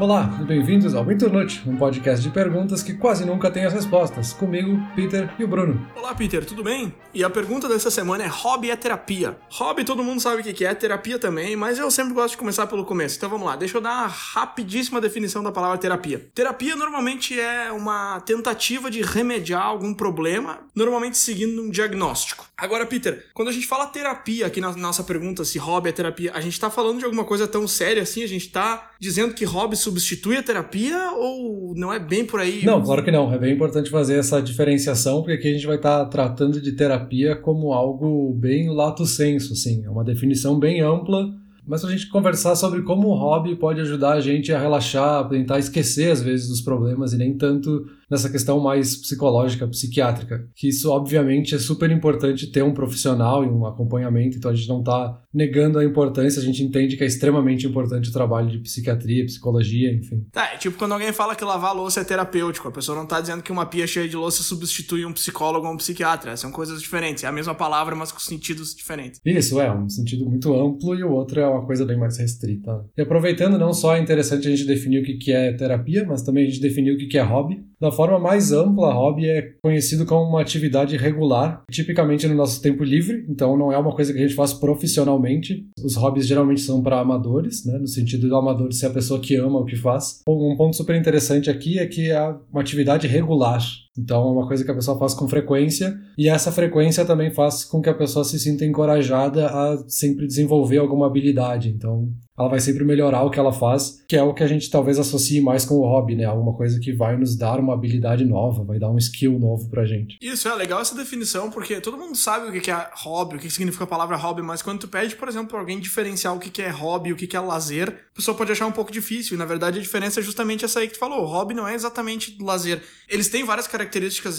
Olá e bem-vindos ao Internute, um podcast de perguntas que quase nunca tem as respostas. Comigo, Peter e o Bruno. Olá, Peter, tudo bem? E a pergunta dessa semana é: hobby é terapia? Hobby todo mundo sabe o que é, terapia também, mas eu sempre gosto de começar pelo começo. Então vamos lá, deixa eu dar uma rapidíssima definição da palavra terapia. Terapia normalmente é uma tentativa de remediar algum problema, normalmente seguindo um diagnóstico. Agora, Peter, quando a gente fala terapia aqui na nossa pergunta, se hobby é terapia, a gente tá falando de alguma coisa tão séria assim? A gente tá dizendo que hobby substitui a terapia ou não é bem por aí? Não, claro que não. É bem importante fazer essa diferenciação, porque aqui a gente vai estar tá tratando de terapia como algo bem lato senso, assim. É uma definição bem ampla mas a gente conversar sobre como o hobby pode ajudar a gente a relaxar, tentar esquecer às vezes dos problemas e nem tanto nessa questão mais psicológica, psiquiátrica. Que isso, obviamente, é super importante ter um profissional e um acompanhamento, então a gente não está negando a importância, a gente entende que é extremamente importante o trabalho de psiquiatria, psicologia, enfim. Tá, é tipo quando alguém fala que lavar louça é terapêutico, a pessoa não está dizendo que uma pia cheia de louça substitui um psicólogo ou um psiquiatra, são coisas diferentes, é a mesma palavra, mas com sentidos diferentes. Isso, é, um sentido muito amplo e o outro é uma coisa bem mais restrita. E aproveitando, não só é interessante a gente definir o que é terapia, mas também a gente definir o que é hobby. Da forma mais ampla, hobby é conhecido como uma atividade regular, tipicamente no nosso tempo livre, então não é uma coisa que a gente faz profissionalmente. Os hobbies geralmente são para amadores, né, no sentido do amador ser a pessoa que ama o que faz. Um ponto super interessante aqui é que é uma atividade regular. Então é uma coisa que a pessoa faz com frequência e essa frequência também faz com que a pessoa se sinta encorajada a sempre desenvolver alguma habilidade. Então ela vai sempre melhorar o que ela faz, que é o que a gente talvez associe mais com o hobby, né? Alguma coisa que vai nos dar uma habilidade nova, vai dar um skill novo pra gente. Isso, é legal essa definição, porque todo mundo sabe o que é hobby, o que significa a palavra hobby, mas quando tu pede, por exemplo, pra alguém diferenciar o que é hobby, o que é lazer, a pessoa pode achar um pouco difícil. E na verdade a diferença é justamente essa aí que tu falou. O hobby não é exatamente lazer. Eles têm várias características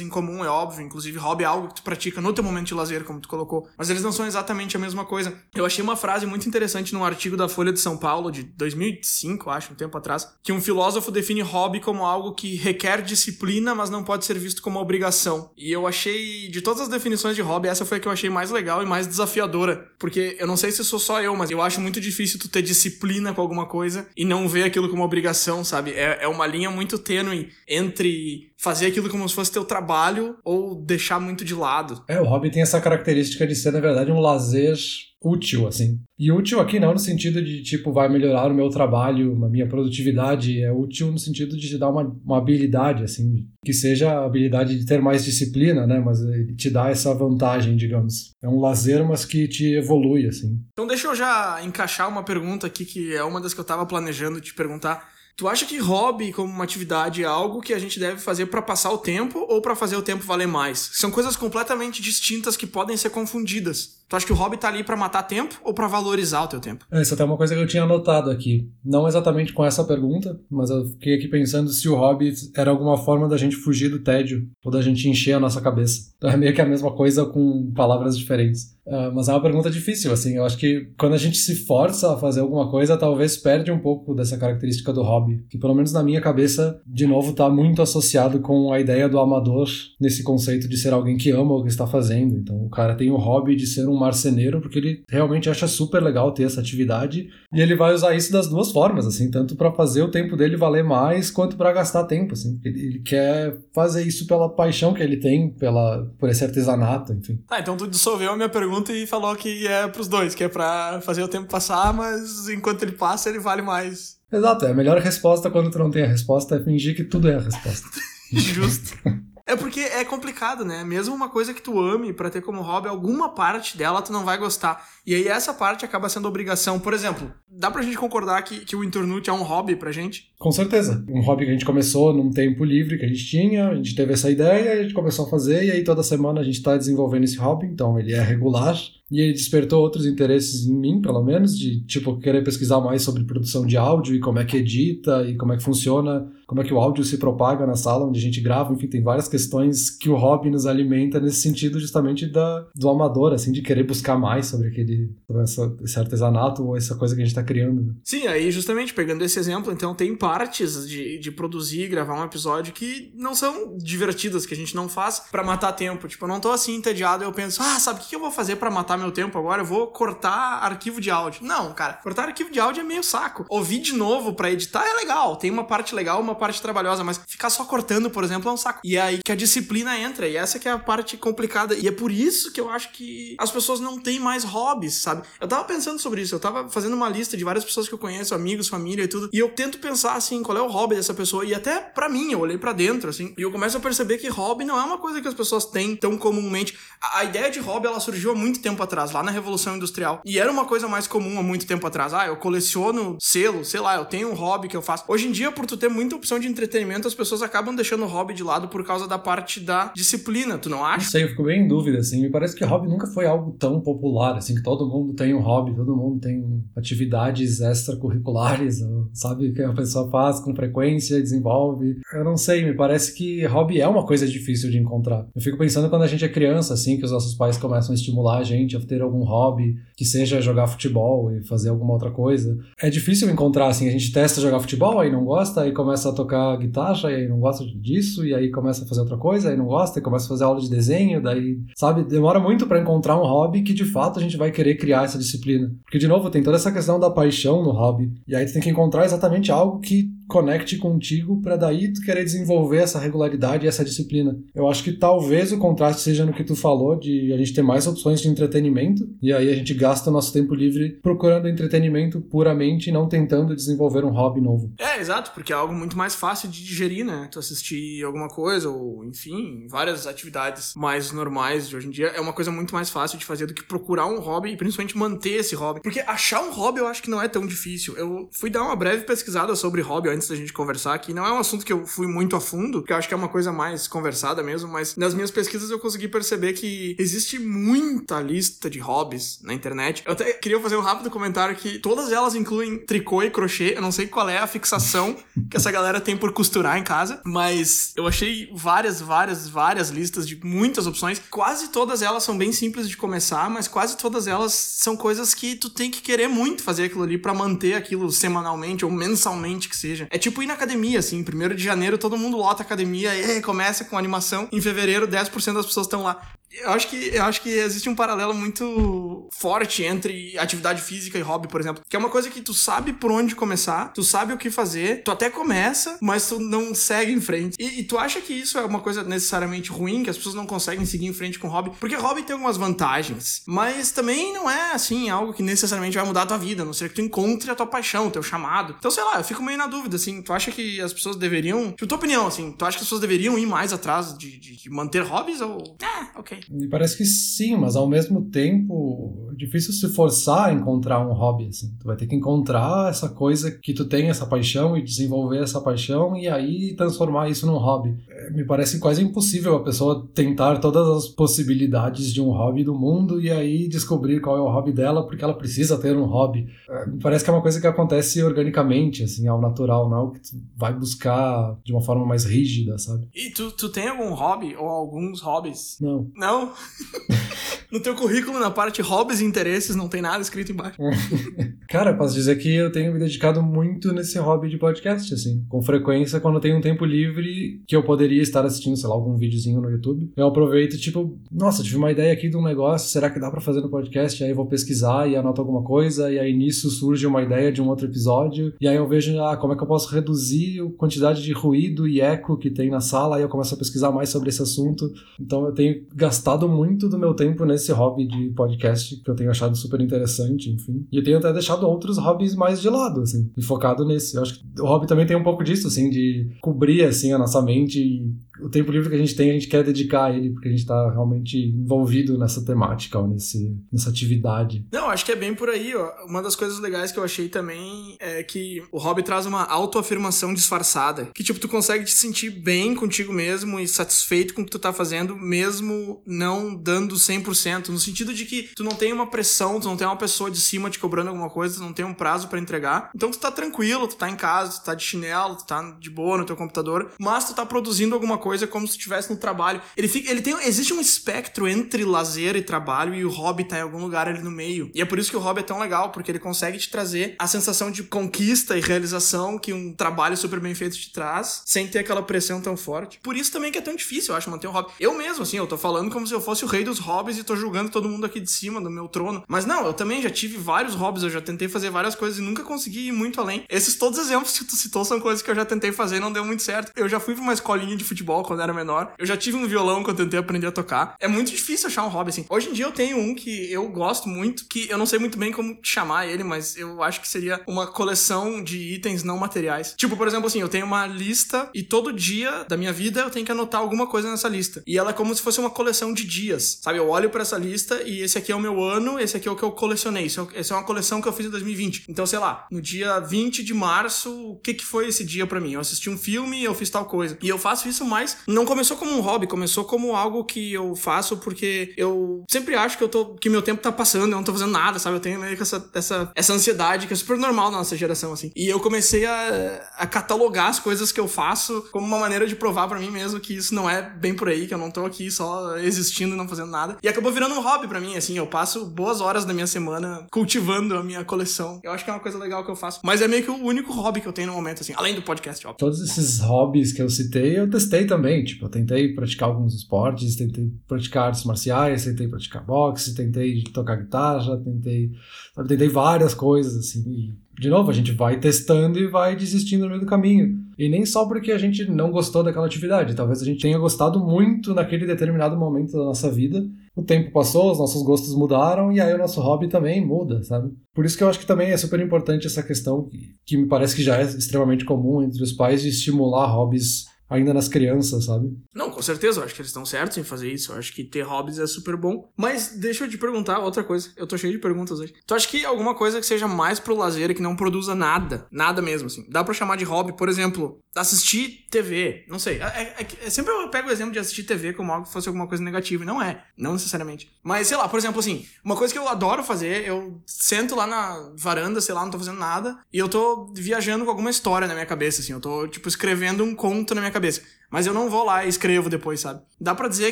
em comum, é óbvio. Inclusive, hobby é algo que tu pratica no teu momento de lazer, como tu colocou. Mas eles não são exatamente a mesma coisa. Eu achei uma frase muito interessante num artigo da Folha de São Paulo, de 2005, acho, um tempo atrás, que um filósofo define hobby como algo que requer disciplina, mas não pode ser visto como obrigação. E eu achei, de todas as definições de hobby, essa foi a que eu achei mais legal e mais desafiadora. Porque eu não sei se sou só eu, mas eu acho muito difícil tu ter disciplina com alguma coisa e não ver aquilo como obrigação, sabe? É, é uma linha muito tênue entre fazer aquilo como se fosse teu trabalho ou deixar muito de lado. É, o hobby tem essa característica de ser, na verdade, um lazer útil, assim. E útil aqui não no sentido de, tipo, vai melhorar o meu trabalho, a minha produtividade, é útil no sentido de te dar uma, uma habilidade, assim, que seja a habilidade de ter mais disciplina, né, mas ele te dá essa vantagem, digamos. É um lazer, mas que te evolui, assim. Então deixa eu já encaixar uma pergunta aqui, que é uma das que eu tava planejando te perguntar. Tu acha que hobby como uma atividade é algo que a gente deve fazer para passar o tempo ou para fazer o tempo valer mais? São coisas completamente distintas que podem ser confundidas. Tu acha que o hobby tá ali para matar tempo ou para valorizar o teu tempo? Essa é, até uma coisa que eu tinha anotado aqui. Não exatamente com essa pergunta, mas eu fiquei aqui pensando se o hobby era alguma forma da gente fugir do tédio ou da gente encher a nossa cabeça. Então é meio que a mesma coisa com palavras diferentes. Uh, mas é uma pergunta difícil, assim. Eu acho que quando a gente se força a fazer alguma coisa, talvez perde um pouco dessa característica do hobby. Que pelo menos na minha cabeça, de novo, tá muito associado com a ideia do amador nesse conceito de ser alguém que ama o que está fazendo. Então o cara tem o hobby de ser um marceneiro, porque ele realmente acha super legal ter essa atividade e ele vai usar isso das duas formas, assim, tanto para fazer o tempo dele valer mais quanto para gastar tempo, assim. Ele, ele, quer fazer isso pela paixão que ele tem, pela por esse artesanato, enfim. Ah, então tu dissolveu a minha pergunta e falou que é pros dois, que é para fazer o tempo passar, mas enquanto ele passa, ele vale mais. Exato, é a melhor resposta quando tu não tem a resposta é fingir que tudo é a resposta. Justo. É porque é complicado, né? Mesmo uma coisa que tu ame para ter como hobby, alguma parte dela tu não vai gostar. E aí essa parte acaba sendo obrigação. Por exemplo, dá pra gente concordar que, que o Internute é um hobby pra gente? Com certeza. Um hobby que a gente começou num tempo livre que a gente tinha, a gente teve essa ideia, a gente começou a fazer, e aí toda semana a gente tá desenvolvendo esse hobby, então ele é regular. E ele despertou outros interesses em mim, pelo menos, de tipo querer pesquisar mais sobre produção de áudio e como é que edita e como é que funciona como é que o áudio se propaga na sala onde a gente grava, enfim, tem várias questões que o hobby nos alimenta nesse sentido justamente da, do amador, assim, de querer buscar mais sobre aquele sobre essa, esse artesanato ou essa coisa que a gente tá criando. Sim, aí justamente pegando esse exemplo, então tem partes de, de produzir e gravar um episódio que não são divertidas, que a gente não faz para matar tempo. Tipo, eu não tô assim entediado, eu penso, ah, sabe o que eu vou fazer para matar meu tempo agora? Eu vou cortar arquivo de áudio. Não, cara, cortar arquivo de áudio é meio saco. Ouvir de novo para editar é legal, tem uma parte legal, uma parte trabalhosa, mas ficar só cortando, por exemplo, é um saco. E é aí que a disciplina entra, e essa que é a parte complicada. E é por isso que eu acho que as pessoas não têm mais hobbies, sabe? Eu tava pensando sobre isso, eu tava fazendo uma lista de várias pessoas que eu conheço, amigos, família e tudo, e eu tento pensar assim, qual é o hobby dessa pessoa, e até para mim, eu olhei para dentro, assim, e eu começo a perceber que hobby não é uma coisa que as pessoas têm tão comumente. A, a ideia de hobby, ela surgiu há muito tempo atrás, lá na Revolução Industrial, e era uma coisa mais comum há muito tempo atrás. Ah, eu coleciono selo, sei lá, eu tenho um hobby que eu faço. Hoje em dia, por tu ter muita opção de entretenimento, as pessoas acabam deixando o hobby de lado por causa da parte da disciplina, tu não acha? Não sei, eu fico bem em dúvida, assim. Me parece que hobby nunca foi algo tão popular, assim, que todo mundo tem um hobby, todo mundo tem atividades extracurriculares, sabe, que a pessoa faz com frequência, desenvolve. Eu não sei, me parece que hobby é uma coisa difícil de encontrar. Eu fico pensando quando a gente é criança, assim, que os nossos pais começam a estimular a gente a ter algum hobby, que seja jogar futebol e fazer alguma outra coisa. É difícil encontrar, assim, a gente testa jogar futebol, aí não gosta, aí começa a tocar guitarra, e não gosta disso, e aí começa a fazer outra coisa, aí não gosta, e começa a fazer aula de desenho, daí, sabe, demora muito para encontrar um hobby que de fato a gente vai querer criar essa disciplina. Porque, de novo, tem toda essa questão da paixão no hobby, e aí tu tem que encontrar exatamente algo que conecte contigo para daí tu querer desenvolver essa regularidade e essa disciplina. Eu acho que talvez o contraste seja no que tu falou de a gente ter mais opções de entretenimento e aí a gente gasta o nosso tempo livre procurando entretenimento puramente e não tentando desenvolver um hobby novo. É, exato, porque é algo muito mais fácil de digerir, né? Tu assistir alguma coisa ou, enfim, várias atividades mais normais de hoje em dia é uma coisa muito mais fácil de fazer do que procurar um hobby e principalmente manter esse hobby. Porque achar um hobby eu acho que não é tão difícil. Eu fui dar uma breve pesquisada sobre hobby antes da gente conversar aqui. Não é um assunto que eu fui muito a fundo, que eu acho que é uma coisa mais conversada mesmo, mas nas minhas pesquisas eu consegui perceber que existe muita lista de hobbies na internet. Eu até queria fazer um rápido comentário que todas elas incluem tricô e crochê. Eu não sei qual é a fixação que essa galera tem por costurar em casa, mas eu achei várias, várias, várias listas de muitas opções. Quase todas elas são bem simples de começar, mas quase todas elas são coisas que tu tem que querer muito fazer aquilo ali para manter aquilo semanalmente ou mensalmente que seja. É tipo ir na academia, assim. Primeiro de janeiro todo mundo lota a academia, e começa com animação. Em fevereiro, 10% das pessoas estão lá. Eu acho que eu acho que existe um paralelo muito forte entre atividade física e hobby, por exemplo, que é uma coisa que tu sabe por onde começar, tu sabe o que fazer, tu até começa, mas tu não segue em frente. E, e tu acha que isso é uma coisa necessariamente ruim, que as pessoas não conseguem seguir em frente com hobby? Porque hobby tem algumas vantagens, mas também não é assim algo que necessariamente vai mudar a tua vida, a não ser que tu encontre a tua paixão, o teu chamado. Então, sei lá, eu fico meio na dúvida, assim, tu acha que as pessoas deveriam, tipo, tua opinião, assim, tu acha que as pessoas deveriam ir mais atrás de, de, de manter hobbies ou, ah, ok. Me parece que sim, mas ao mesmo tempo é difícil se forçar a encontrar um hobby, assim. Tu vai ter que encontrar essa coisa que tu tem essa paixão e desenvolver essa paixão e aí transformar isso num hobby. Me parece quase impossível a pessoa tentar todas as possibilidades de um hobby do mundo e aí descobrir qual é o hobby dela porque ela precisa ter um hobby. É, me parece que é uma coisa que acontece organicamente, assim, ao natural, não é que tu vai buscar de uma forma mais rígida, sabe? E tu, tu tem algum hobby ou alguns hobbies? Não. Não? no teu currículo, na parte hobbies e interesses, não tem nada escrito embaixo. Cara, posso dizer que eu tenho me dedicado muito nesse hobby de podcast, assim. Com frequência, quando eu tenho um tempo livre que eu poderia estar assistindo, sei lá, algum videozinho no YouTube, eu aproveito, tipo, nossa, tive uma ideia aqui de um negócio, será que dá para fazer no podcast? Aí eu vou pesquisar e anoto alguma coisa, e aí nisso surge uma ideia de um outro episódio, e aí eu vejo, ah, como é que eu posso reduzir a quantidade de ruído e eco que tem na sala, aí eu começo a pesquisar mais sobre esse assunto. Então eu tenho gastado muito do meu tempo nesse hobby de podcast que eu tenho achado super interessante, enfim. E eu tenho até deixado outros hobbies mais de lado, assim, e focado nesse. Eu acho que o hobby também tem um pouco disso, assim, de cobrir, assim, a nossa mente e o tempo livre que a gente tem, a gente quer dedicar a ele, porque a gente tá realmente envolvido nessa temática, ou nesse, nessa atividade. Não, acho que é bem por aí, ó. Uma das coisas legais que eu achei também é que o hobby traz uma autoafirmação disfarçada. Que, tipo, tu consegue te sentir bem contigo mesmo e satisfeito com o que tu tá fazendo, mesmo não dando 100%. No sentido de que tu não tem uma pressão, tu não tem uma pessoa de cima te cobrando alguma coisa, tu não tem um prazo para entregar. Então tu tá tranquilo, tu tá em casa, tu tá de chinelo, tu tá de boa no teu computador, mas tu tá produzindo alguma coisa como se estivesse no trabalho. Ele fica, ele tem, existe um espectro entre lazer e trabalho e o hobby tá em algum lugar ali no meio. E é por isso que o hobby é tão legal, porque ele consegue te trazer a sensação de conquista e realização que um trabalho super bem feito te traz, sem ter aquela pressão tão forte. Por isso também que é tão difícil, eu acho, manter um hobby. Eu mesmo, assim, eu tô falando como se eu fosse o rei dos hobbies e tô julgando todo mundo aqui de cima do meu trono. Mas não, eu também já tive vários hobbies, eu já tentei fazer várias coisas e nunca consegui ir muito além. Esses todos os exemplos que tu citou são coisas que eu já tentei fazer e não deu muito certo. Eu já fui pra uma escolinha de futebol quando era menor. Eu já tive um violão que eu tentei aprender a tocar. É muito difícil achar um hobby assim. Hoje em dia eu tenho um que eu gosto muito, que eu não sei muito bem como chamar ele, mas eu acho que seria uma coleção de itens não materiais. Tipo, por exemplo, assim, eu tenho uma lista e todo dia da minha vida eu tenho que anotar alguma coisa nessa lista. E ela é como se fosse uma coleção de dias, sabe? Eu olho para essa lista e esse aqui é o meu ano, esse aqui é o que eu colecionei. Essa é uma coleção que eu fiz em 2020. Então, sei lá, no dia 20 de março, o que que foi esse dia para mim? Eu assisti um filme, eu fiz tal coisa. E eu faço isso mais, não começou como um hobby, começou como algo que eu faço porque eu sempre acho que eu tô que meu tempo tá passando, eu não tô fazendo nada, sabe? Eu tenho meio que essa, essa, essa ansiedade que é super normal na nossa geração, assim. E eu comecei a, a catalogar as coisas que eu faço como uma maneira de provar para mim mesmo que isso não é bem por aí, que eu não tô aqui só existindo e não fazendo nada. E acabou virando um hobby para mim, assim. Eu passo boas horas da minha semana cultivando a minha coleção. Eu acho que é uma coisa legal que eu faço. Mas é meio que o único hobby que eu tenho no momento, assim, além do podcast, óbvio. Todos esses hobbies que eu citei, eu testei também. Tipo, eu tentei praticar alguns esportes, tentei praticar artes marciais, tentei praticar boxe, tentei tocar guitarra, tentei. Sabe, tentei várias coisas, assim. E de novo, a gente vai testando e vai desistindo no meio do caminho. E nem só porque a gente não gostou daquela atividade, talvez a gente tenha gostado muito naquele determinado momento da nossa vida. O tempo passou, os nossos gostos mudaram e aí o nosso hobby também muda, sabe? Por isso que eu acho que também é super importante essa questão, que me parece que já é extremamente comum entre os pais, de estimular hobbies ainda nas crianças, sabe? Não, com certeza, eu acho que eles estão certos em fazer isso. Eu acho que ter hobbies é super bom. Mas deixa eu te perguntar outra coisa. Eu tô cheio de perguntas hoje. Tu acha que alguma coisa que seja mais pro lazer e que não produza nada, nada mesmo, assim, dá pra chamar de hobby? Por exemplo, assistir TV, não sei. É, é, é, sempre eu pego o exemplo de assistir TV como algo que fosse alguma coisa negativa, e não é, não necessariamente. Mas, sei lá, por exemplo, assim, uma coisa que eu adoro fazer, eu sento lá na varanda, sei lá, não tô fazendo nada, e eu tô viajando com alguma história na minha cabeça, assim, eu tô, tipo, escrevendo um conto na minha cabeça. Mas eu não vou lá e escrevo depois, sabe? Dá para dizer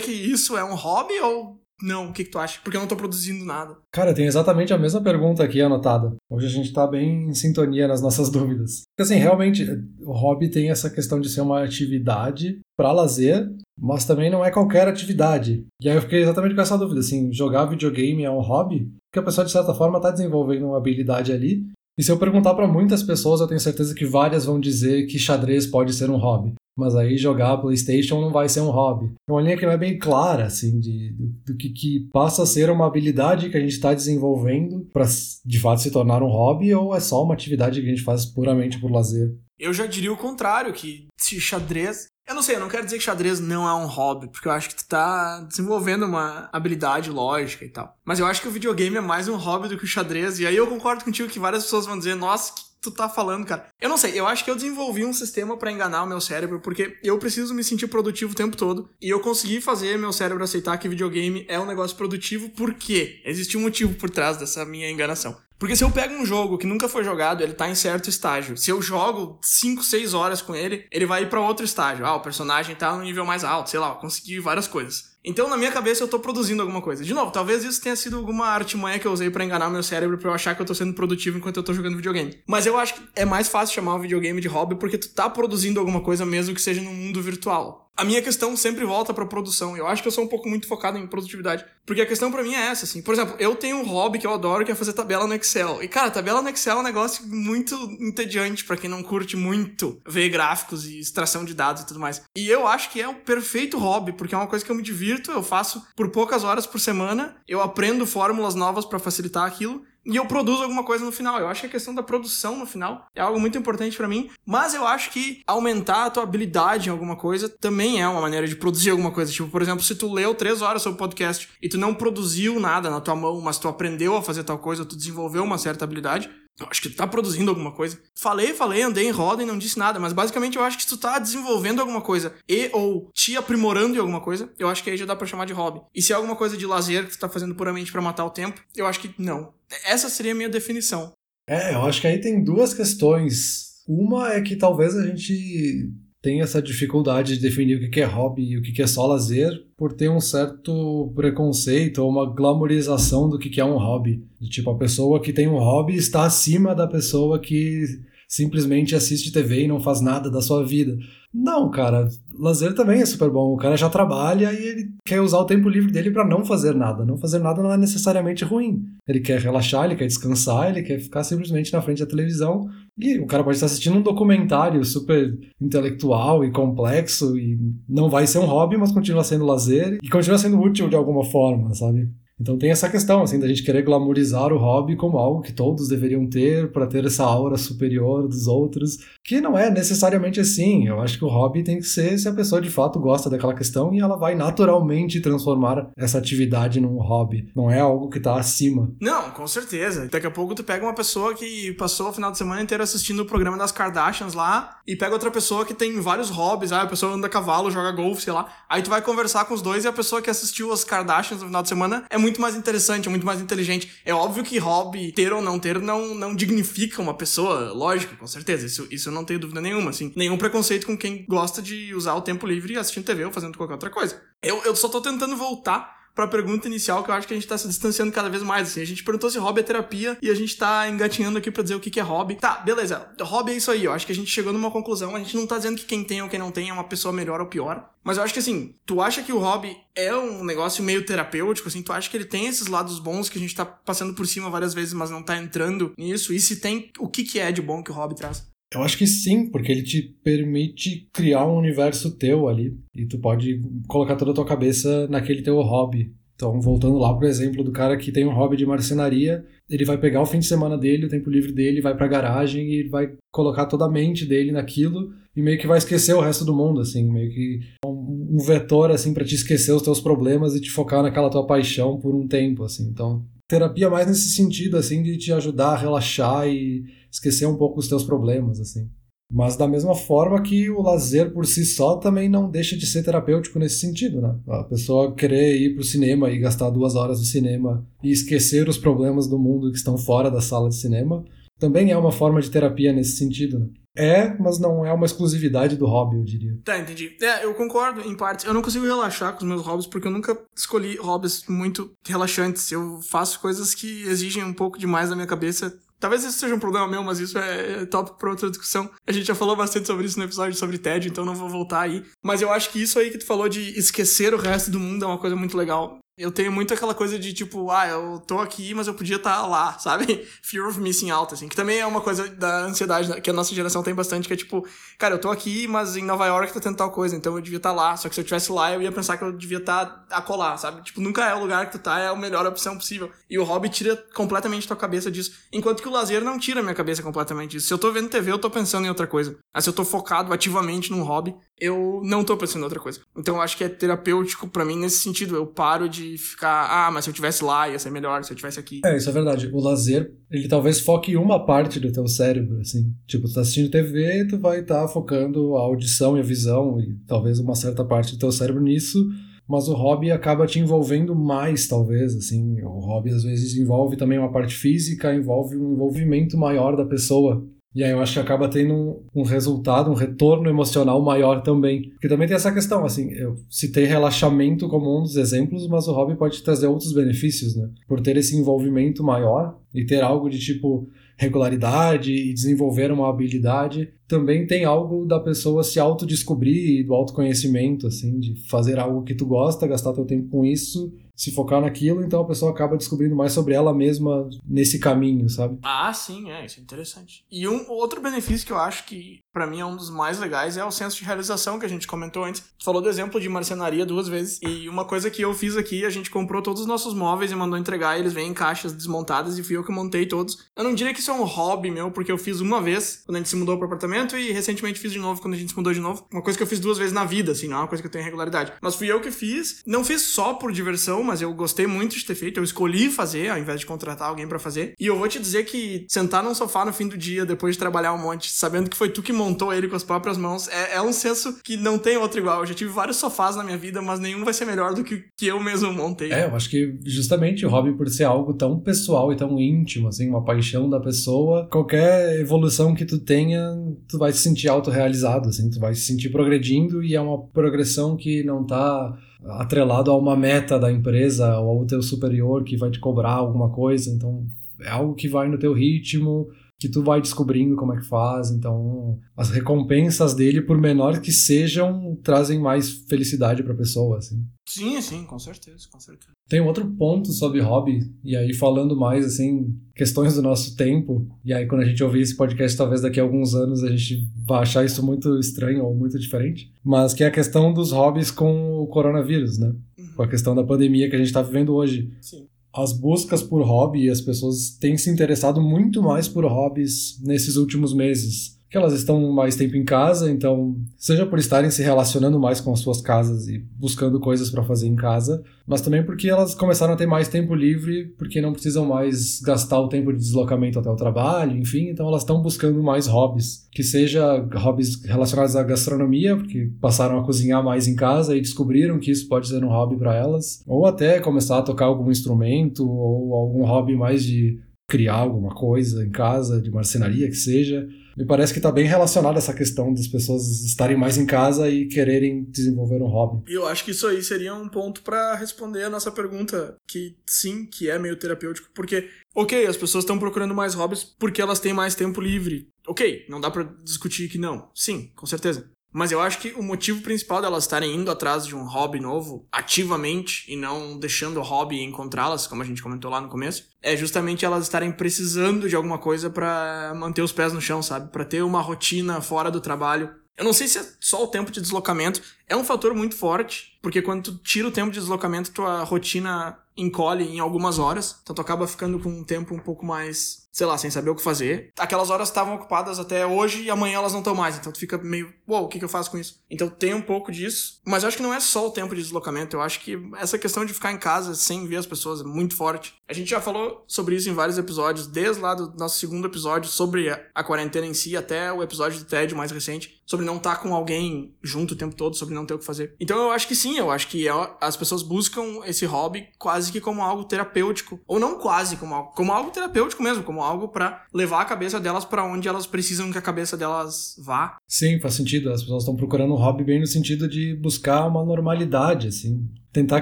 que isso é um hobby ou não, o que, que tu acha? Porque eu não tô produzindo nada. Cara, tem exatamente a mesma pergunta aqui anotada. Hoje a gente tá bem em sintonia nas nossas dúvidas. Porque assim, realmente, o hobby tem essa questão de ser uma atividade para lazer, mas também não é qualquer atividade. E aí eu fiquei exatamente com essa dúvida, assim, jogar videogame é um hobby? Porque a pessoa, de certa forma, tá desenvolvendo uma habilidade ali, e se eu perguntar para muitas pessoas, eu tenho certeza que várias vão dizer que xadrez pode ser um hobby. Mas aí jogar PlayStation não vai ser um hobby. É uma linha que não é bem clara, assim, de, do, do que, que passa a ser uma habilidade que a gente está desenvolvendo para de fato se tornar um hobby ou é só uma atividade que a gente faz puramente por lazer. Eu já diria o contrário, que xadrez eu não sei, eu não quero dizer que xadrez não é um hobby, porque eu acho que tu tá desenvolvendo uma habilidade lógica e tal. Mas eu acho que o videogame é mais um hobby do que o xadrez, e aí eu concordo contigo que várias pessoas vão dizer, nossa, que tu tá falando, cara? Eu não sei, eu acho que eu desenvolvi um sistema para enganar o meu cérebro, porque eu preciso me sentir produtivo o tempo todo, e eu consegui fazer meu cérebro aceitar que videogame é um negócio produtivo, porque existe um motivo por trás dessa minha enganação. Porque se eu pego um jogo que nunca foi jogado, ele tá em certo estágio. Se eu jogo 5, 6 horas com ele, ele vai ir para outro estágio. Ah, o personagem tá no nível mais alto, sei lá, consegui várias coisas. Então, na minha cabeça, eu tô produzindo alguma coisa. De novo, talvez isso tenha sido alguma artimanha que eu usei para enganar meu cérebro pra eu achar que eu tô sendo produtivo enquanto eu tô jogando videogame. Mas eu acho que é mais fácil chamar o videogame de hobby porque tu tá produzindo alguma coisa mesmo que seja no mundo virtual a minha questão sempre volta pra produção. Eu acho que eu sou um pouco muito focado em produtividade. Porque a questão para mim é essa, assim. Por exemplo, eu tenho um hobby que eu adoro, que é fazer tabela no Excel. E, cara, tabela no Excel é um negócio muito entediante para quem não curte muito ver gráficos e extração de dados e tudo mais. E eu acho que é um perfeito hobby, porque é uma coisa que eu me divirto, eu faço por poucas horas por semana, eu aprendo fórmulas novas para facilitar aquilo e eu produzo alguma coisa no final. Eu acho que a questão da produção no final é algo muito importante para mim, mas eu acho que aumentar a tua habilidade em alguma coisa também é uma maneira de produzir alguma coisa. Tipo, por exemplo, se tu leu três horas sobre podcast e tu não produziu nada na tua mão, mas tu aprendeu a fazer tal coisa, tu desenvolveu uma certa habilidade, eu acho que tu tá produzindo alguma coisa. Falei, falei, andei em roda e não disse nada, mas basicamente eu acho que tu tá desenvolvendo alguma coisa e ou te aprimorando em alguma coisa, eu acho que aí já dá pra chamar de hobby. E se é alguma coisa de lazer que tu tá fazendo puramente para matar o tempo, eu acho que não. Essa seria a minha definição. É, eu acho que aí tem duas questões. Uma é que talvez a gente tem essa dificuldade de definir o que é hobby e o que é só lazer por ter um certo preconceito ou uma glamorização do que é um hobby. De, tipo, a pessoa que tem um hobby está acima da pessoa que simplesmente assiste TV e não faz nada da sua vida. Não, cara, lazer também é super bom. O cara já trabalha e ele quer usar o tempo livre dele para não fazer nada. Não fazer nada não é necessariamente ruim. Ele quer relaxar, ele quer descansar, ele quer ficar simplesmente na frente da televisão. E o cara pode estar assistindo um documentário super intelectual e complexo e não vai ser um hobby, mas continua sendo lazer e continua sendo útil de alguma forma, sabe? Então tem essa questão, assim, da gente querer glamorizar o hobby como algo que todos deveriam ter para ter essa aura superior dos outros, que não é necessariamente assim. Eu acho que o hobby tem que ser se a pessoa de fato gosta daquela questão e ela vai naturalmente transformar essa atividade num hobby. Não é algo que tá acima. Não, com certeza. Daqui a pouco tu pega uma pessoa que passou o final de semana inteiro assistindo o programa das Kardashians lá e pega outra pessoa que tem vários hobbies, ah, a pessoa anda a cavalo, joga golfe, sei lá. Aí tu vai conversar com os dois e a pessoa que assistiu as Kardashians no final de semana é muito muito mais interessante, é muito mais inteligente. É óbvio que hobby, ter ou não ter, não, não dignifica uma pessoa, lógico, com certeza. Isso, isso eu não tenho dúvida nenhuma, assim. Nenhum preconceito com quem gosta de usar o tempo livre assistindo TV ou fazendo qualquer outra coisa. Eu, eu só tô tentando voltar para a pergunta inicial, que eu acho que a gente tá se distanciando cada vez mais. Assim. A gente perguntou se hobby é terapia e a gente tá engatinhando aqui para dizer o que, que é hobby. Tá, beleza. Hobby é isso aí. Eu acho que a gente chegou numa conclusão. A gente não tá dizendo que quem tem ou quem não tem é uma pessoa melhor ou pior. Mas eu acho que assim, tu acha que o hobby é um negócio meio terapêutico, assim, tu acha que ele tem esses lados bons que a gente tá passando por cima várias vezes, mas não tá entrando nisso? E se tem, o que, que é de bom que o hobby traz? Eu acho que sim, porque ele te permite criar um universo teu ali. E tu pode colocar toda a tua cabeça naquele teu hobby. Então, voltando lá pro exemplo do cara que tem um hobby de marcenaria, ele vai pegar o fim de semana dele, o tempo livre dele, vai pra garagem e vai colocar toda a mente dele naquilo e meio que vai esquecer o resto do mundo, assim, meio que um vetor, assim, para te esquecer os teus problemas e te focar naquela tua paixão por um tempo, assim. Então, terapia mais nesse sentido, assim, de te ajudar a relaxar e esquecer um pouco os teus problemas, assim. Mas da mesma forma que o lazer por si só também não deixa de ser terapêutico nesse sentido, né? A pessoa querer ir para o cinema e gastar duas horas no cinema e esquecer os problemas do mundo que estão fora da sala de cinema também é uma forma de terapia nesse sentido, né? É, mas não é uma exclusividade do hobby, eu diria. Tá, entendi. É, eu concordo em partes. Eu não consigo relaxar com os meus hobbies porque eu nunca escolhi hobbies muito relaxantes. Eu faço coisas que exigem um pouco demais da minha cabeça Talvez isso seja um problema meu, mas isso é, é top para outra discussão. A gente já falou bastante sobre isso no episódio sobre TED, então não vou voltar aí. Mas eu acho que isso aí que tu falou de esquecer o resto do mundo é uma coisa muito legal. Eu tenho muito aquela coisa de tipo, ah, eu tô aqui, mas eu podia estar tá lá, sabe? Fear of missing out, assim, que também é uma coisa da ansiedade né, que a nossa geração tem bastante, que é tipo, cara, eu tô aqui, mas em Nova York tá tendo tal coisa, então eu devia estar tá lá. Só que se eu estivesse lá, eu ia pensar que eu devia estar tá a colar, sabe? Tipo, nunca é o lugar que tu tá, é a melhor opção possível. E o hobby tira completamente tua cabeça disso. Enquanto que o lazer não tira minha cabeça completamente disso. Se eu tô vendo TV, eu tô pensando em outra coisa. Mas se eu tô focado ativamente num hobby, eu não tô pensando em outra coisa. Então acho que é terapêutico para mim nesse sentido. Eu paro de ficar, ah, mas se eu tivesse lá ia ser melhor, se eu tivesse aqui. É, isso é verdade. O lazer, ele talvez foque uma parte do teu cérebro, assim. Tipo, tu tá assistindo TV, tu vai estar tá focando a audição e a visão e talvez uma certa parte do teu cérebro nisso, mas o hobby acaba te envolvendo mais, talvez, assim. O hobby às vezes envolve também uma parte física, envolve um envolvimento maior da pessoa e aí eu acho que acaba tendo um, resultado, um retorno emocional maior também. Porque também tem essa questão, assim, eu citei relaxamento como um dos exemplos, mas o hobby pode trazer outros benefícios, né? Por ter esse envolvimento maior e ter algo de tipo regularidade e desenvolver uma habilidade, também tem algo da pessoa se autodescobrir e do autoconhecimento, assim, de fazer algo que tu gosta, gastar teu tempo com isso se focar naquilo, então a pessoa acaba descobrindo mais sobre ela mesma nesse caminho, sabe? Ah, sim, é, isso é interessante. E um outro benefício que eu acho que para mim é um dos mais legais é o senso de realização que a gente comentou antes. Tu falou do exemplo de marcenaria duas vezes e uma coisa que eu fiz aqui, a gente comprou todos os nossos móveis e mandou entregar, e eles vêm em caixas desmontadas e fui eu que montei todos. Eu não diria que isso é um hobby meu, porque eu fiz uma vez quando a gente se mudou pro apartamento e recentemente fiz de novo quando a gente se mudou de novo. Uma coisa que eu fiz duas vezes na vida, assim, não é uma coisa que eu tenho regularidade. Mas fui eu que fiz. Não fiz só por diversão, mas eu gostei muito de ter feito. Eu escolhi fazer, ao invés de contratar alguém para fazer. E eu vou te dizer que sentar num sofá no fim do dia, depois de trabalhar um monte, sabendo que foi tu que montou ele com as próprias mãos, é, é um senso que não tem outro igual. Eu já tive vários sofás na minha vida, mas nenhum vai ser melhor do que, que eu mesmo montei. É, eu acho que justamente o hobby, por ser algo tão pessoal e tão íntimo, assim, uma paixão da pessoa, qualquer evolução que tu tenha, tu vai se sentir autorrealizado, assim, tu vai se sentir progredindo e é uma progressão que não tá atrelado a uma meta da empresa ou ao teu superior que vai te cobrar alguma coisa. Então, é algo que vai no teu ritmo, que tu vai descobrindo como é que faz. Então, as recompensas dele, por menores que sejam, trazem mais felicidade para a pessoa, assim. Sim, sim, com certeza, com certeza. Tem outro ponto sobre hobby, e aí falando mais, assim, questões do nosso tempo, e aí quando a gente ouvir esse podcast, talvez daqui a alguns anos a gente vai achar isso muito estranho ou muito diferente, mas que é a questão dos hobbies com o coronavírus, né? Uhum. Com a questão da pandemia que a gente está vivendo hoje. Sim. As buscas por hobby, as pessoas têm se interessado muito mais por hobbies nesses últimos meses que elas estão mais tempo em casa, então, seja por estarem se relacionando mais com as suas casas e buscando coisas para fazer em casa, mas também porque elas começaram a ter mais tempo livre, porque não precisam mais gastar o tempo de deslocamento até o trabalho, enfim, então elas estão buscando mais hobbies, que seja hobbies relacionados à gastronomia, porque passaram a cozinhar mais em casa e descobriram que isso pode ser um hobby para elas, ou até começar a tocar algum instrumento ou algum hobby mais de criar alguma coisa em casa, de marcenaria que seja me parece que está bem relacionado essa questão das pessoas estarem mais em casa e quererem desenvolver um hobby. Eu acho que isso aí seria um ponto para responder a nossa pergunta, que sim, que é meio terapêutico, porque, ok, as pessoas estão procurando mais hobbies porque elas têm mais tempo livre. Ok, não dá para discutir que não. Sim, com certeza. Mas eu acho que o motivo principal delas estarem indo atrás de um hobby novo ativamente e não deixando o hobby encontrá-las, como a gente comentou lá no começo, é justamente elas estarem precisando de alguma coisa para manter os pés no chão, sabe? Para ter uma rotina fora do trabalho. Eu não sei se é só o tempo de deslocamento, é um fator muito forte, porque quando tu tira o tempo de deslocamento, tua rotina encolhe em algumas horas, então tu acaba ficando com um tempo um pouco mais sei lá, sem saber o que fazer. Aquelas horas estavam ocupadas até hoje e amanhã elas não estão mais. Então tu fica meio, uou, wow, o que, que eu faço com isso? Então tem um pouco disso. Mas eu acho que não é só o tempo de deslocamento. Eu acho que essa questão de ficar em casa sem ver as pessoas é muito forte. A gente já falou sobre isso em vários episódios, desde lá do nosso segundo episódio sobre a quarentena em si, até o episódio do TED mais recente, sobre não estar tá com alguém junto o tempo todo, sobre não ter o que fazer. Então eu acho que sim, eu acho que é, as pessoas buscam esse hobby quase que como algo terapêutico. Ou não quase como algo, como algo terapêutico mesmo, como algo para levar a cabeça delas para onde elas precisam que a cabeça delas vá. Sim, faz sentido. As pessoas estão procurando um hobby bem no sentido de buscar uma normalidade, assim, tentar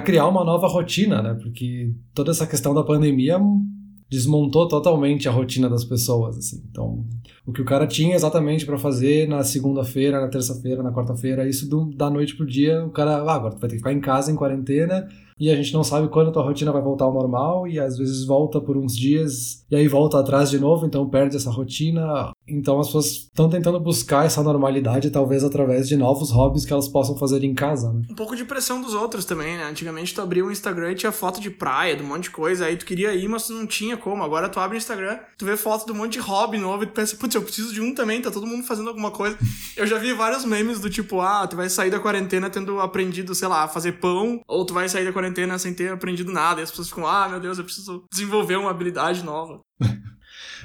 criar uma nova rotina, né? Porque toda essa questão da pandemia desmontou totalmente a rotina das pessoas, assim. Então, o que o cara tinha exatamente para fazer na segunda-feira, na terça-feira, na quarta-feira, isso do, da noite pro dia, o cara, ah, agora tu vai ter que ficar em casa em quarentena e a gente não sabe quando a tua rotina vai voltar ao normal e às vezes volta por uns dias e aí volta atrás de novo, então perde essa rotina. Então as pessoas estão tentando buscar essa normalidade talvez através de novos hobbies que elas possam fazer em casa, né? Um pouco de pressão dos outros também, né? Antigamente tu abria o Instagram e tinha foto de praia, de um monte de coisa, aí tu queria ir, mas tu não tinha como. Agora tu abre o Instagram, tu vê foto de um monte de hobby novo e tu pensa, putz, eu preciso de um também, tá todo mundo fazendo alguma coisa. Eu já vi vários memes do tipo, ah, tu vai sair da quarentena tendo aprendido, sei lá, a fazer pão, ou tu vai sair da quarentena sem ter aprendido nada. E as pessoas ficam, ah, meu Deus, eu preciso desenvolver uma habilidade nova.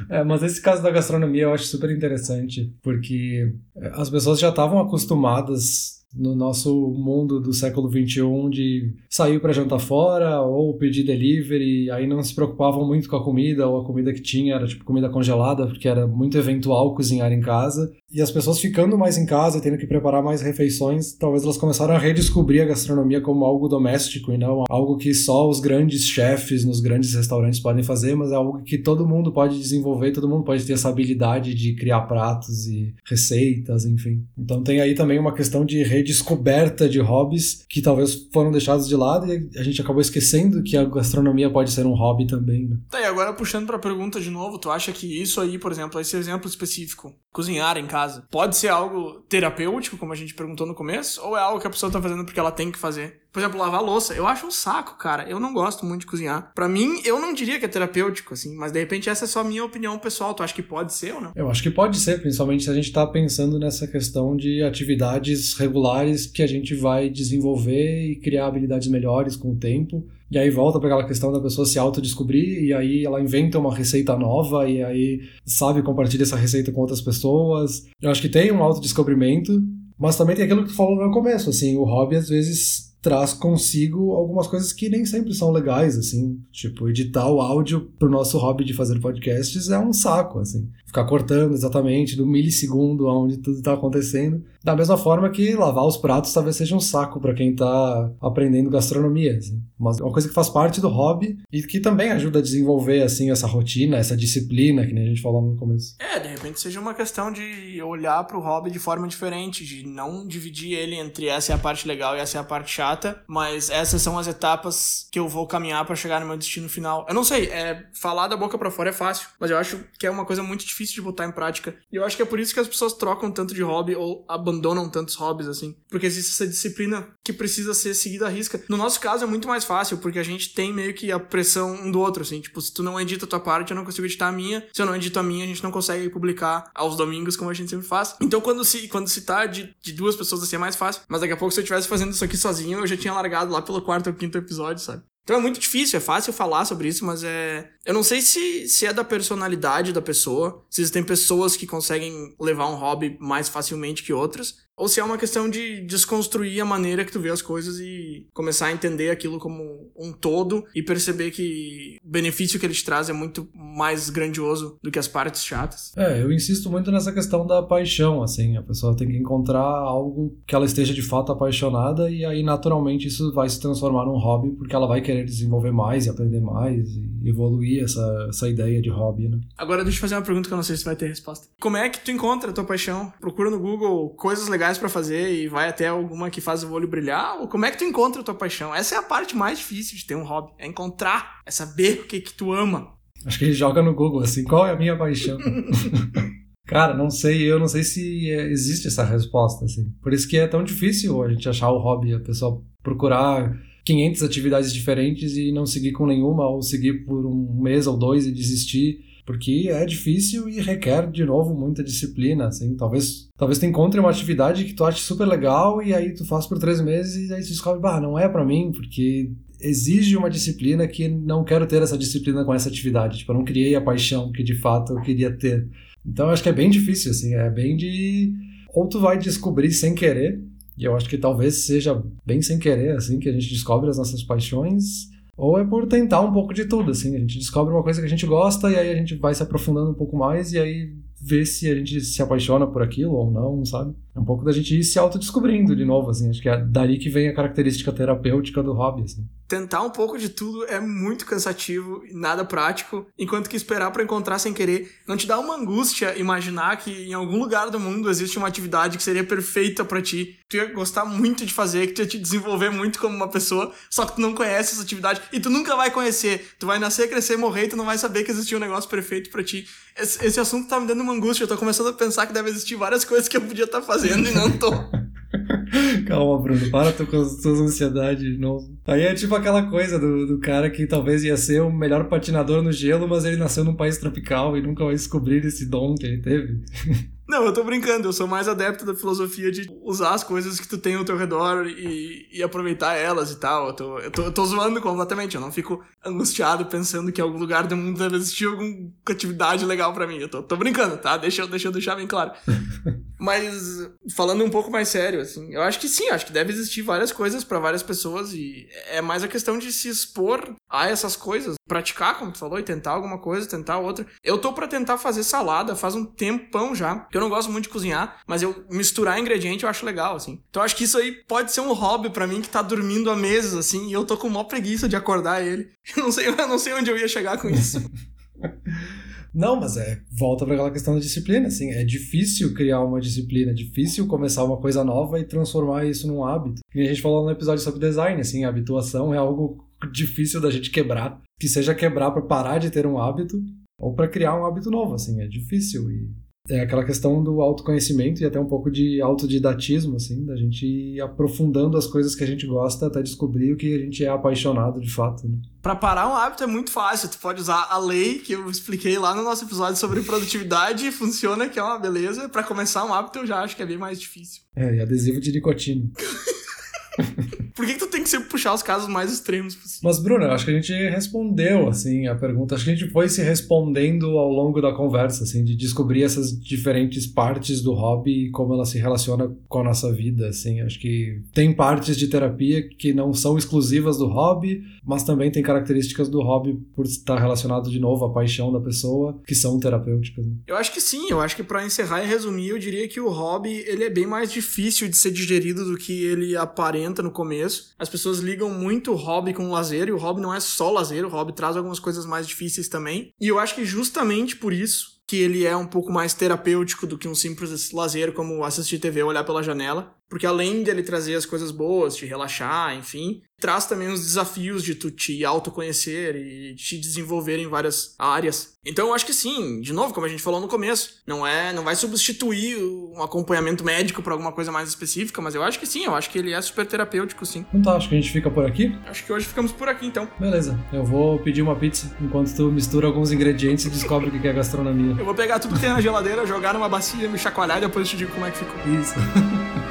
É, mas esse caso da gastronomia eu acho super interessante, porque é, as pessoas já estavam acostumadas no nosso mundo do século XXI de sair para jantar fora ou pedir delivery, aí não se preocupavam muito com a comida ou a comida que tinha era tipo comida congelada, porque era muito eventual cozinhar em casa. E as pessoas ficando mais em casa e tendo que preparar mais refeições, talvez elas começaram a redescobrir a gastronomia como algo doméstico e não algo que só os grandes chefes nos grandes restaurantes podem fazer, mas é algo que todo mundo pode desenvolver, todo mundo pode ter essa habilidade de criar pratos e receitas, enfim. Então tem aí também uma questão de redescoberta de hobbies que talvez foram deixados de lado e a gente acabou esquecendo que a gastronomia pode ser um hobby também, né? Tá, e agora puxando pra pergunta de novo, tu acha que isso aí, por exemplo, esse exemplo específico, cozinhar em casa, pode ser algo terapêutico, como a gente perguntou no começo, ou é algo que a pessoa tá fazendo porque ela tem que fazer? Por exemplo, lavar louça. Eu acho um saco, cara. Eu não gosto muito de cozinhar. Para mim, eu não diria que é terapêutico, assim, mas de repente essa é só a minha opinião pessoal. Tu acha que pode ser ou não? Eu acho que pode ser, principalmente se a gente tá pensando nessa questão de atividades regulares que a gente vai desenvolver e criar habilidades melhores com o tempo. E aí volta para aquela questão da pessoa se autodescobrir, e aí ela inventa uma receita nova, e aí sabe compartilhar essa receita com outras pessoas. Eu acho que tem um autodescobrimento, mas também tem aquilo que tu falou no começo, assim, o hobby às vezes traz consigo algumas coisas que nem sempre são legais, assim. Tipo, editar o áudio pro nosso hobby de fazer podcasts é um saco, assim. Ficar cortando exatamente do milissegundo onde tudo tá acontecendo. Da mesma forma que lavar os pratos talvez seja um saco para quem tá aprendendo gastronomia, assim. Mas é uma coisa que faz parte do hobby e que também ajuda a desenvolver, assim, essa rotina, essa disciplina, que nem a gente falou no começo. É, de repente seja uma questão de olhar pro hobby de forma diferente, de não dividir ele entre essa é a parte legal e essa é a parte chata, mas essas são as etapas que eu vou caminhar para chegar no meu destino final. Eu não sei, é, falar da boca para fora é fácil, mas eu acho que é uma coisa muito difícil de botar em prática. E eu acho que é por isso que as pessoas trocam tanto de hobby ou abandonam tantos hobbies, assim. Porque existe essa disciplina que precisa ser seguida à risca. No nosso caso é muito mais fácil, porque a gente tem meio que a pressão um do outro, assim. Tipo, se tu não edita a tua parte, eu não consigo editar a minha. Se eu não edito a minha, a gente não consegue publicar aos domingos, como a gente sempre faz. Então, quando se, quando se tá de, de duas pessoas assim é mais fácil. Mas daqui a pouco, se eu estivesse fazendo isso aqui sozinho, eu já tinha largado lá pelo quarto ou quinto episódio, sabe? Então é muito difícil, é fácil falar sobre isso, mas é. Eu não sei se, se é da personalidade da pessoa, se existem pessoas que conseguem levar um hobby mais facilmente que outras, ou se é uma questão de desconstruir a maneira que tu vê as coisas e começar a entender aquilo como um todo e perceber que o benefício que ele te traz é muito mais grandioso do que as partes chatas. É, eu insisto muito nessa questão da paixão, assim, a pessoa tem que encontrar algo que ela esteja de fato apaixonada e aí naturalmente isso vai se transformar num hobby porque ela vai querer desenvolver mais e aprender mais e evoluir essa, essa ideia de hobby, né? Agora deixa eu fazer uma pergunta que eu não sei se vai ter resposta. Como é que tu encontra a tua paixão? Procura no Google coisas legais para fazer e vai até alguma que faz o olho brilhar? Ou como é que tu encontra a tua paixão? Essa é a parte mais difícil de ter um hobby, é encontrar, é saber o que que tu ama. Acho que ele joga no Google assim, qual é a minha paixão? Cara, não sei, eu não sei se existe essa resposta, assim. Por isso que é tão difícil a gente achar o hobby, a pessoa procurar 500 atividades diferentes e não seguir com nenhuma, ou seguir por um mês ou dois e desistir, porque é difícil e requer, de novo, muita disciplina, assim. Talvez, talvez tu encontre uma atividade que tu ache super legal e aí tu faz por três meses e aí tu descobre, bah, não é para mim, porque exige uma disciplina que não quero ter essa disciplina com essa atividade. Tipo, eu não criei a paixão que de fato eu queria ter. Então eu acho que é bem difícil, assim, é bem de. Ou tu vai descobrir sem querer, e eu acho que talvez seja bem sem querer, assim, que a gente descobre as nossas paixões, ou é por tentar um pouco de tudo, assim, a gente descobre uma coisa que a gente gosta e aí a gente vai se aprofundando um pouco mais e aí vê se a gente se apaixona por aquilo ou não, sabe? É um pouco da gente ir se autodescobrindo de novo, assim. Acho que é dali que vem a característica terapêutica do hobby, assim. Tentar um pouco de tudo é muito cansativo e nada prático, enquanto que esperar para encontrar sem querer não te dá uma angústia imaginar que em algum lugar do mundo existe uma atividade que seria perfeita para ti, tu ia gostar muito de fazer, que tu ia te desenvolver muito como uma pessoa, só que tu não conhece essa atividade e tu nunca vai conhecer. Tu vai nascer, crescer, morrer e tu não vai saber que existia um negócio perfeito para ti. Esse, esse assunto tá me dando uma angústia, eu tô começando a pensar que deve existir várias coisas que eu podia estar tá fazendo e não tô. Calma, Bruno, para com as tuas ansiedades de novo. Aí é tipo aquela coisa do, do cara que talvez ia ser o melhor patinador no gelo, mas ele nasceu num país tropical e nunca vai descobrir esse dom que ele teve. Não, eu tô brincando, eu sou mais adepto da filosofia de usar as coisas que tu tem ao teu redor e, e aproveitar elas e tal. Eu tô, eu, tô, eu tô zoando completamente, eu não fico angustiado pensando que em algum lugar do mundo deve existir alguma atividade legal para mim. Eu tô, tô brincando, tá? Deixa, deixa eu deixar bem claro. Mas falando um pouco mais sério, assim, eu acho que sim, acho que deve existir várias coisas para várias pessoas e É mais a questão de se expor a essas coisas, praticar, como tu falou, e tentar alguma coisa, tentar outra. Eu tô para tentar fazer salada faz um tempão já, que eu não gosto muito de cozinhar, mas eu misturar ingrediente eu acho legal, assim. Então acho que isso aí pode ser um hobby para mim que tá dormindo há meses, assim, e eu tô com maior preguiça de acordar ele. Eu não sei, eu não sei onde eu ia chegar com isso. Não, mas é, volta para aquela questão da disciplina, assim, é difícil criar uma disciplina, é difícil começar uma coisa nova e transformar isso num hábito. E a gente falou no episódio sobre design, assim, a habituação é algo difícil da gente quebrar, que seja quebrar para parar de ter um hábito ou para criar um hábito novo, assim, é difícil e é aquela questão do autoconhecimento e até um pouco de autodidatismo, assim, da gente ir aprofundando as coisas que a gente gosta até descobrir o que a gente é apaixonado de fato. Né? Para parar um hábito é muito fácil. Tu pode usar a lei que eu expliquei lá no nosso episódio sobre produtividade, funciona, que é uma beleza. Para começar um hábito eu já acho que é bem mais difícil. É, e adesivo de nicotina. Por que, que, tu tem que sempre puxar os casos mais extremos possível? Mas, Bruno, acho que a gente respondeu, assim, a pergunta. Acho que a gente foi se respondendo ao longo da conversa, assim, de descobrir essas diferentes partes do hobby e como ela se relaciona com a nossa vida, assim. Acho que tem partes de terapia que não são exclusivas do hobby, mas também tem características do hobby por estar relacionado, de novo, à paixão da pessoa, que são terapêuticas. Né? Eu acho que sim. Eu acho que para encerrar e resumir, eu diria que o hobby, ele é bem mais difícil de ser digerido do que ele aparenta no começo. As pessoas ligam muito o hobby com o lazer, e o hobby não é só lazer, o hobby traz algumas coisas mais difíceis também. E eu acho que justamente por isso que ele é um pouco mais terapêutico do que um simples lazer como assistir TV ou olhar pela janela. Porque além dele trazer as coisas boas, te relaxar, enfim, traz também os desafios de tu te autoconhecer e te desenvolver em várias áreas. Então eu acho que sim, de novo, como a gente falou no começo, não é, não vai substituir um acompanhamento médico para alguma coisa mais específica, mas eu acho que sim, eu acho que ele é super terapêutico, sim. Então tá, acho que a gente fica por aqui. Acho que hoje ficamos por aqui então. Beleza, eu vou pedir uma pizza enquanto tu mistura alguns ingredientes e descobre o que é gastronomia. Eu vou pegar tudo que tem na geladeira, jogar numa bacia, me chacoalhar e depois te digo como é que ficou. Isso.